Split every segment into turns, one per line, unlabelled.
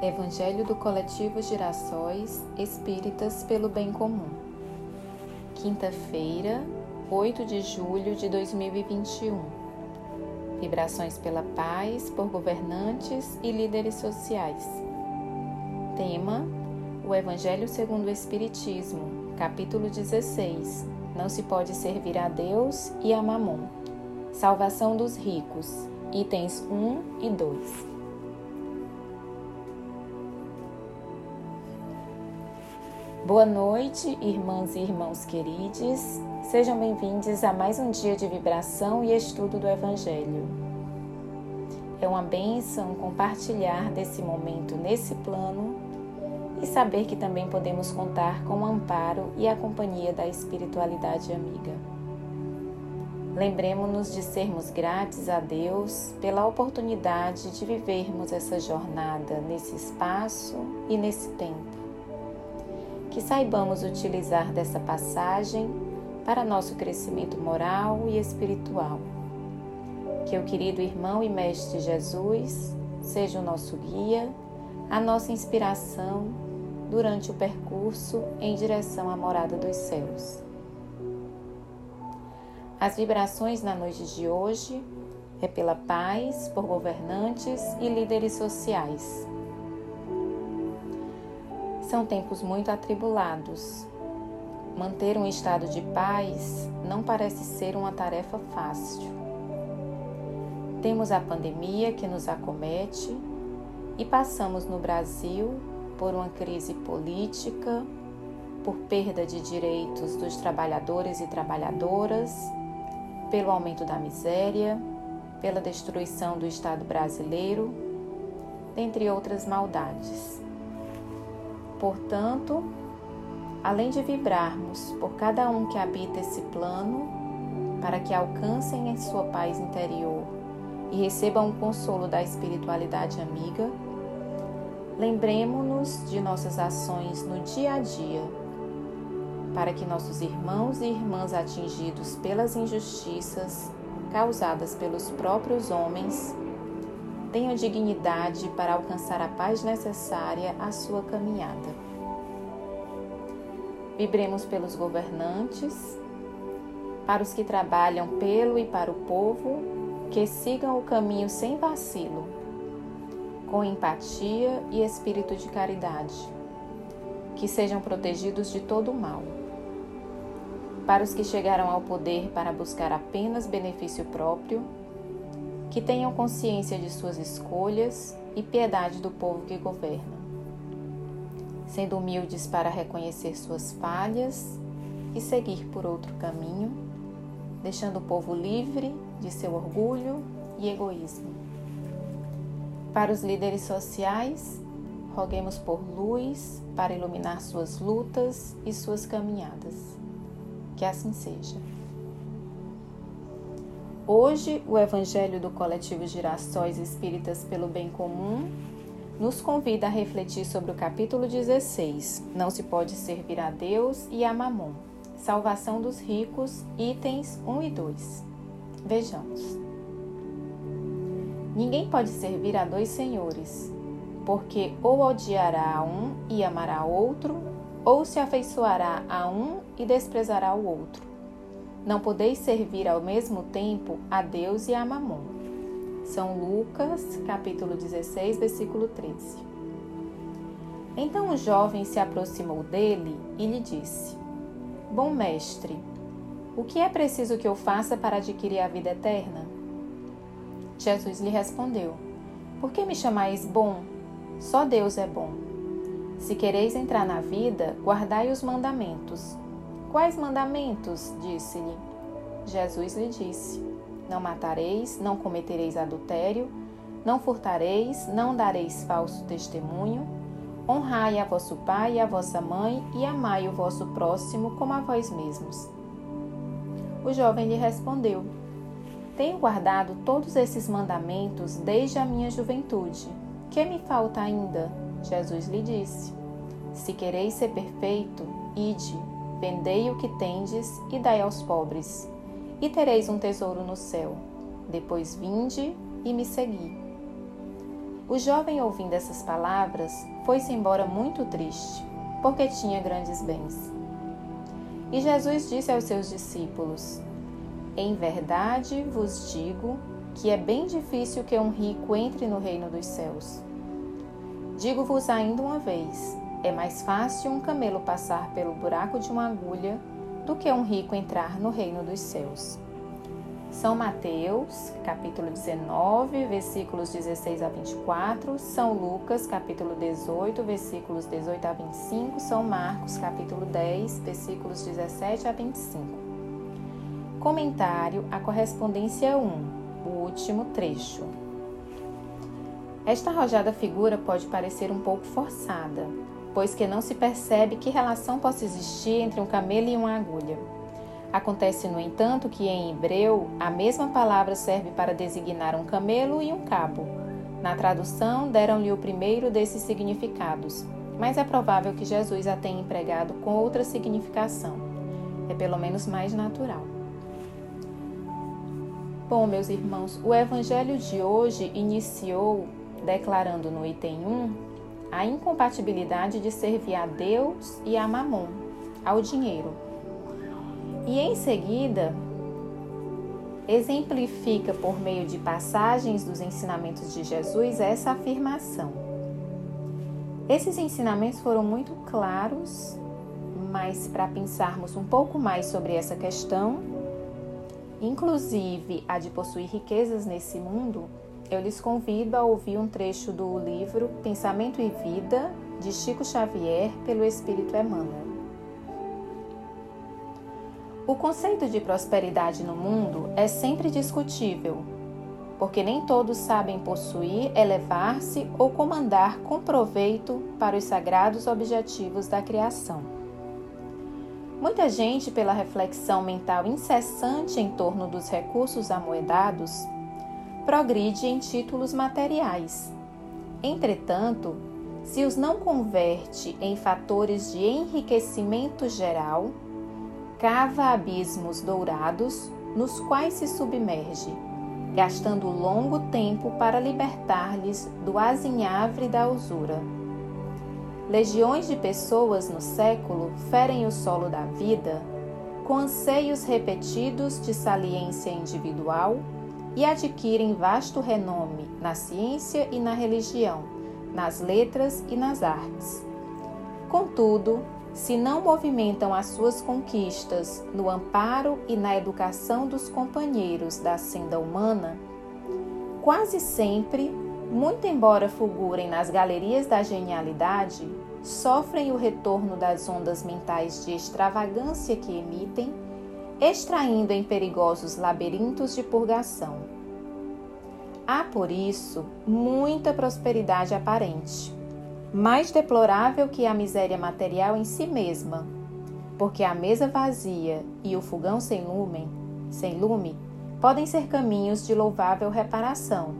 Evangelho do Coletivo Girassóis Espíritas pelo Bem Comum. Quinta-feira, 8 de julho de 2021. Vibrações pela paz por governantes e líderes sociais. Tema: O Evangelho segundo o Espiritismo, capítulo 16. Não se pode servir a Deus e a Mamon. Salvação dos ricos, itens 1 e 2. Boa noite, irmãs e irmãos queridos. Sejam bem-vindos a mais um dia de vibração e estudo do Evangelho. É uma bênção compartilhar desse momento nesse plano e saber que também podemos contar com o amparo e a companhia da espiritualidade amiga. Lembremos-nos de sermos gratos a Deus pela oportunidade de vivermos essa jornada nesse espaço e nesse tempo que saibamos utilizar dessa passagem para nosso crescimento moral e espiritual. Que o querido irmão e mestre Jesus seja o nosso guia, a nossa inspiração durante o percurso em direção à morada dos céus. As vibrações na noite de hoje é pela paz, por governantes e líderes sociais são tempos muito atribulados. Manter um estado de paz não parece ser uma tarefa fácil. Temos a pandemia que nos acomete e passamos no Brasil por uma crise política, por perda de direitos dos trabalhadores e trabalhadoras, pelo aumento da miséria, pela destruição do Estado brasileiro, dentre outras maldades. Portanto, além de vibrarmos por cada um que habita esse plano, para que alcancem em sua paz interior e recebam o consolo da espiritualidade amiga, lembremos-nos de nossas ações no dia a dia, para que nossos irmãos e irmãs atingidos pelas injustiças causadas pelos próprios homens tenham dignidade para alcançar a paz necessária à sua caminhada. Vibremos pelos governantes, para os que trabalham pelo e para o povo, que sigam o caminho sem vacilo, com empatia e espírito de caridade, que sejam protegidos de todo o mal. Para os que chegaram ao poder para buscar apenas benefício próprio, que tenham consciência de suas escolhas e piedade do povo que governa, sendo humildes para reconhecer suas falhas e seguir por outro caminho, deixando o povo livre de seu orgulho e egoísmo. Para os líderes sociais, roguemos por luz para iluminar suas lutas e suas caminhadas. Que assim seja. Hoje, o Evangelho do Coletivo Girassóis Espíritas pelo Bem Comum nos convida a refletir sobre o capítulo 16: Não se pode servir a Deus e a Mamon. Salvação dos ricos, itens 1 e 2. Vejamos. Ninguém pode servir a dois senhores, porque ou odiará a um e amará outro, ou se afeiçoará a um e desprezará o outro. Não podeis servir ao mesmo tempo a Deus e a Mamon. São Lucas, capítulo 16, versículo 13. Então o jovem se aproximou dele e lhe disse: Bom mestre, o que é preciso que eu faça para adquirir a vida eterna? Jesus lhe respondeu: Por que me chamais bom? Só Deus é bom. Se quereis entrar na vida, guardai os mandamentos. Quais mandamentos? disse-lhe. Jesus lhe disse: Não matareis, não cometereis adultério, não furtareis, não dareis falso testemunho, honrai a vosso pai e a vossa mãe e amai o vosso próximo como a vós mesmos. O jovem lhe respondeu: Tenho guardado todos esses mandamentos desde a minha juventude. Que me falta ainda? Jesus lhe disse: Se quereis ser perfeito, ide Vendei o que tendes e dai aos pobres, e tereis um tesouro no céu. Depois vinde e me segui. O jovem, ouvindo essas palavras, foi-se embora muito triste, porque tinha grandes bens. E Jesus disse aos seus discípulos: Em verdade vos digo que é bem difícil que um rico entre no reino dos céus. Digo-vos ainda uma vez: é mais fácil um camelo passar pelo buraco de uma agulha do que um rico entrar no reino dos céus. São Mateus, capítulo 19, versículos 16 a 24, São Lucas, capítulo 18, versículos 18 a 25, São Marcos, capítulo 10, versículos 17 a 25. Comentário à correspondência 1, o último trecho. Esta arrojada figura pode parecer um pouco forçada, pois que não se percebe que relação possa existir entre um camelo e uma agulha. Acontece, no entanto, que em hebreu a mesma palavra serve para designar um camelo e um cabo. Na tradução, deram-lhe o primeiro desses significados, mas é provável que Jesus a tenha empregado com outra significação. É pelo menos mais natural. Bom, meus irmãos, o evangelho de hoje iniciou declarando no item 1 a incompatibilidade de servir a Deus e a Mamon, ao dinheiro. E em seguida, exemplifica por meio de passagens dos ensinamentos de Jesus essa afirmação. Esses ensinamentos foram muito claros, mas para pensarmos um pouco mais sobre essa questão, inclusive a de possuir riquezas nesse mundo, eu lhes convido a ouvir um trecho do livro Pensamento e Vida, de Chico Xavier, pelo Espírito Emmanuel. O conceito de prosperidade no mundo é sempre discutível, porque nem todos sabem possuir, elevar-se ou comandar com proveito para os sagrados objetivos da criação. Muita gente, pela reflexão mental incessante em torno dos recursos amoedados, progride em títulos materiais. Entretanto, se os não converte em fatores de enriquecimento geral, cava abismos dourados nos quais se submerge, gastando longo tempo para libertar-lhes do azinhavre da usura. Legiões de pessoas no século ferem o solo da vida com anseios repetidos de saliência individual e adquirem vasto renome na ciência e na religião, nas letras e nas artes. Contudo, se não movimentam as suas conquistas no amparo e na educação dos companheiros da senda humana, quase sempre, muito embora fulgurem nas galerias da genialidade, sofrem o retorno das ondas mentais de extravagância que emitem, extraindo em perigosos labirintos de purgação. Há, por isso, muita prosperidade aparente mais deplorável que a miséria material em si mesma, porque a mesa vazia e o fogão sem lume, sem lume podem ser caminhos de louvável reparação,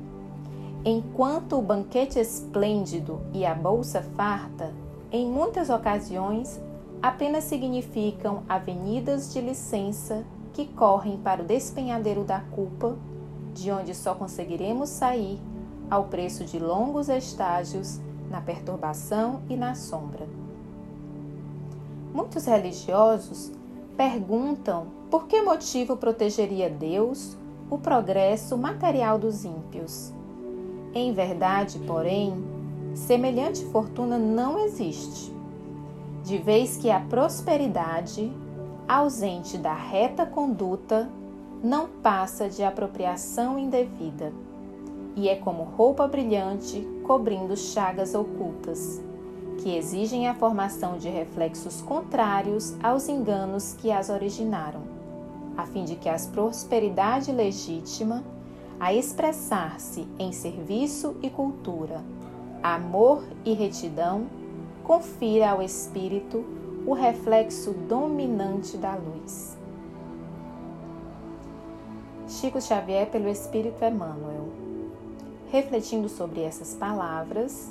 enquanto o banquete esplêndido e a bolsa farta, em muitas ocasiões, apenas significam avenidas de licença que correm para o despenhadeiro da culpa, de onde só conseguiremos sair ao preço de longos estágios na perturbação e na sombra. Muitos religiosos perguntam por que motivo protegeria Deus o progresso material dos ímpios. Em verdade, porém, semelhante fortuna não existe, de vez que a prosperidade, ausente da reta conduta, não passa de apropriação indevida. E é como roupa brilhante cobrindo chagas ocultas, que exigem a formação de reflexos contrários aos enganos que as originaram, a fim de que a prosperidade legítima, a expressar-se em serviço e cultura, amor e retidão, confira ao espírito o reflexo dominante da luz. Chico Xavier pelo Espírito Emmanuel refletindo sobre essas palavras,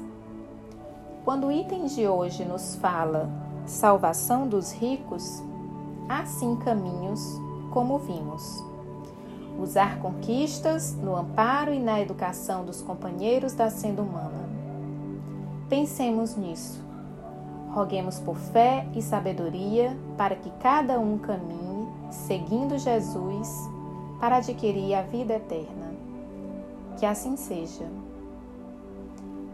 quando o item de hoje nos fala salvação dos ricos, há sim caminhos, como vimos. usar conquistas no amparo e na educação dos companheiros da senda humana. Pensemos nisso. Roguemos por fé e sabedoria para que cada um caminhe, seguindo Jesus, para adquirir a vida eterna. Que assim seja.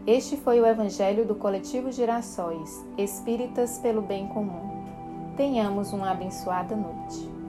Este foi o Evangelho do Coletivo Girassóis, Espíritas pelo Bem Comum. Tenhamos uma abençoada noite.